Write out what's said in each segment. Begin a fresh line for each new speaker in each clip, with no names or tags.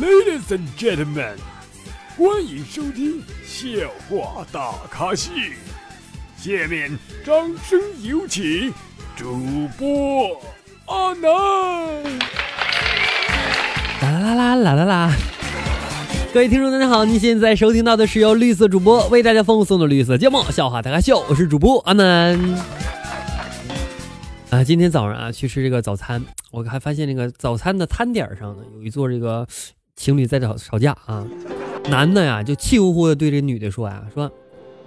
Ladies and gentlemen，欢迎收听笑话大咖秀。下面掌声有请主播阿南。
啦啦啦啦啦啦啦！各位听众，大家好，您现在收听到的是由绿色主播为大家奉送的绿色节目《笑话大咖秀》，我是主播阿南。啊，今天早上啊去吃这个早餐，我还发现这个早餐的餐点上呢有一座这个情侣在吵吵架啊，男的呀就气呼呼的对这女的说呀，说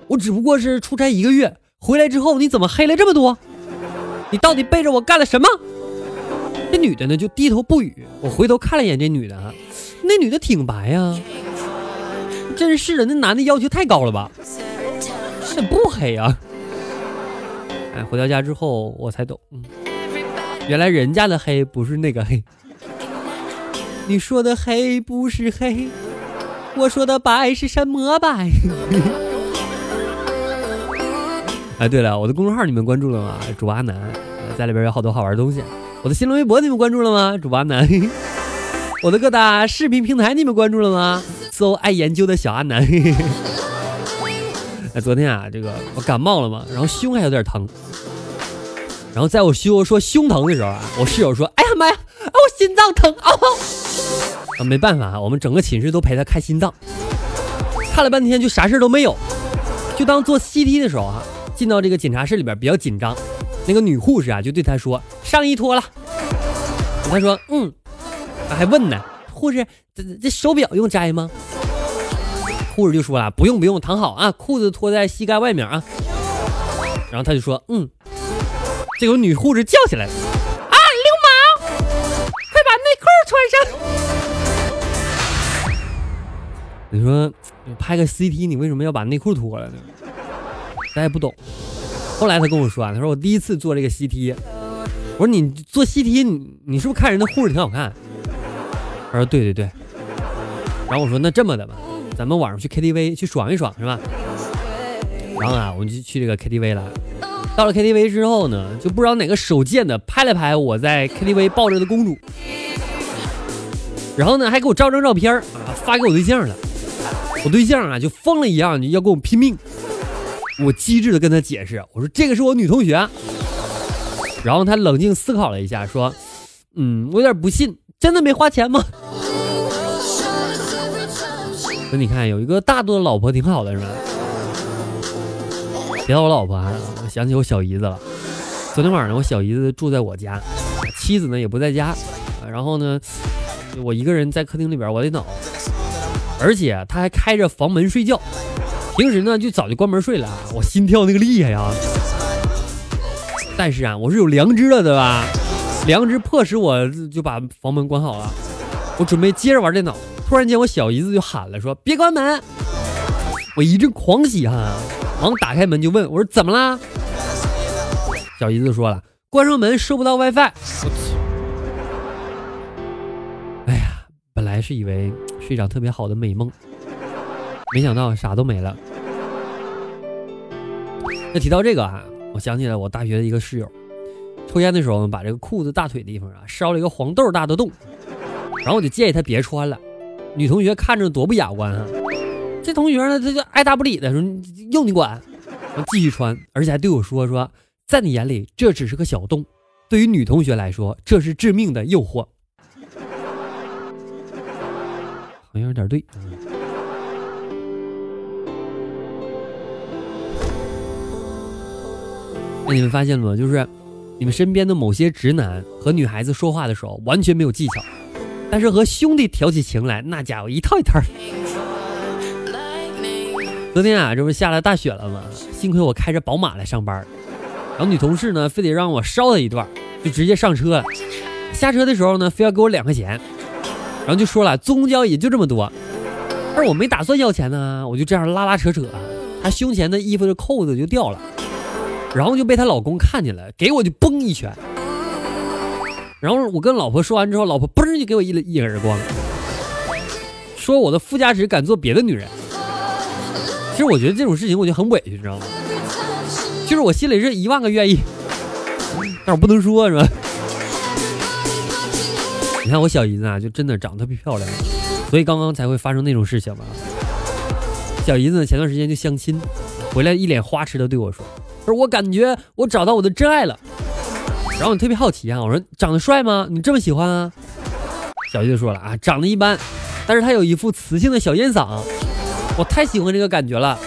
我只不过是出差一个月，回来之后你怎么黑了这么多？你到底背着我干了什么？这女的呢就低头不语。我回头看了一眼这女的，那女的挺白呀，真是的，那男的要求太高了吧？这不黑啊？哎，回到家之后我才懂，原来人家的黑不是那个黑。你说的黑不是黑，我说的白是什么白？哎，对了，我的公众号你们关注了吗？主阿南，在里边有好多好玩的东西。我的新浪微博你们关注了吗？主阿南。我的各大视频平台你们关注了吗？搜爱研究的小阿南。哎，昨天啊，这个我感冒了嘛，然后胸还有点疼。然后在我胸说胸疼的时候啊，我室友说：“哎呀妈呀，啊我心脏疼啊！”，没办法，我们整个寝室都陪他看心脏，看了半天就啥事都没有。就当做 CT 的时候啊，进到这个检查室里边比较紧张，那个女护士啊就对他说：“上衣脱了。”他说：“嗯。”还问呢，护士，这这手表用摘吗？护士就说了，不用不用，躺好啊，裤子脱在膝盖外面啊。然后他就说，嗯。这个女护士叫起来了，你说拍个 CT，你为什么要把内裤脱了呢？咱也不懂。后来他跟我说啊，他说我第一次做这个 CT，我说你做 CT，你你是不是看人的护士挺好看？他说对对对。然后我说那这么的吧，咱们晚上去 KTV 去爽一爽是吧？然后啊，我们就去这个 KTV 了。到了 KTV 之后呢，就不知道哪个手贱的拍了拍我在 KTV 抱着的公主，然后呢还给我照张照片啊发给我对象了。我对象啊就疯了一样你要跟我拼命。我机智的跟他解释，我说这个是我女同学。然后他冷静思考了一下，说：“嗯，我有点不信，真的没花钱吗？”那你看有一个大度的老婆挺好的是吧？提到我老婆啊，我想起我小姨子了。昨天晚上我小姨子住在我家，妻子呢也不在家，然后呢，我一个人在客厅里边，我得恼，而且他还开着房门睡觉。平时呢就早就关门睡了，我心跳那个厉害呀。但是啊，我是有良知的，对吧？良知迫使我就把房门关好了。我准备接着玩电脑，突然间我小姨子就喊了，说别关门。我一阵狂喜哈。忙打开门就问我说：“怎么啦？”小姨子说了：“关上门收不到 WiFi。”我是以为是一场特别好的美梦，没想到啥都没了。那提到这个啊，我想起来我大学的一个室友，抽烟的时候把这个裤子大腿地方啊烧了一个黄豆大的洞，然后我就建议他别穿了。女同学看着多不雅观啊！这同学呢，他就爱答不理的说：“用你管。”继续穿，而且还对我说：“说在你眼里这只是个小洞，对于女同学来说，这是致命的诱惑。”好像有点对。那你们发现了吗？就是你们身边的某些直男和女孩子说话的时候完全没有技巧，但是和兄弟挑起情来，那家伙一套一套。昨天啊，这不下了大雪了吗？幸亏我开着宝马来上班，然后女同事呢，非得让我捎她一段，就直接上车了。下车的时候呢，非要给我两块钱，然后就说了坐公交也就这么多。但是我没打算要钱呢，我就这样拉拉扯扯，她胸前的衣服的扣子就掉了，然后就被她老公看见了，给我就嘣一拳。然后我跟老婆说完之后，老婆嘣就给我一一耳光，说我的副驾驶敢坐别的女人。其实我觉得这种事情我就很委屈，你知道吗？就是我心里是一万个愿意，但我不能说，是吧？你看我小姨子啊，就真的长得特别漂亮，所以刚刚才会发生那种事情嘛。小姨子，前段时间就相亲，回来一脸花痴的对我说：“说我感觉我找到我的真爱了。”然后我特别好奇啊，我说：“长得帅吗？你这么喜欢啊？”小姨子说了啊，长得一般，但是他有一副磁性的小烟嗓，我太喜欢这个感觉了。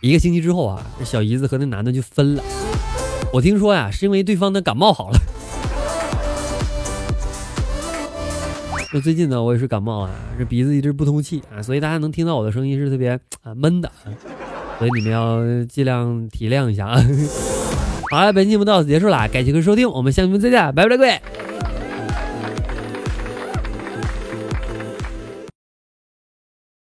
一个星期之后啊，这小姨子和那男的就分了。我听说呀，是因为对方的感冒好了。最近呢，我也是感冒啊，这鼻子一直不通气啊，所以大家能听到我的声音是特别啊闷的，所以你们要尽量体谅一下啊。好了，本期节目到此结束了，感谢各位收听，我们下期再见，拜拜，各位。